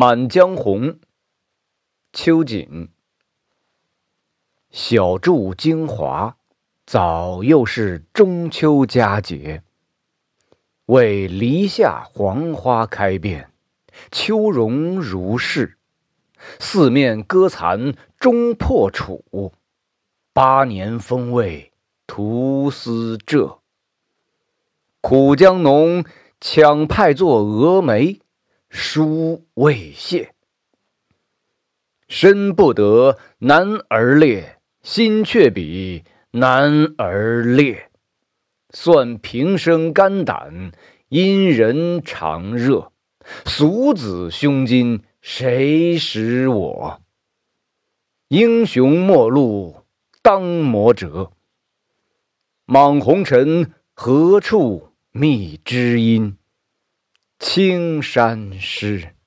满江红·秋瑾。小筑京华，早又是中秋佳节。为篱下黄花开遍，秋容如是。四面歌残终破楚，八年风味徒思浙。苦将浓，抢派作蛾眉，书未谢。身不得男儿烈，心却比男儿烈。算平生肝胆，因人常热。俗子胸襟，谁识我？英雄末路，当磨折。莽红尘，何处觅知音？青山湿。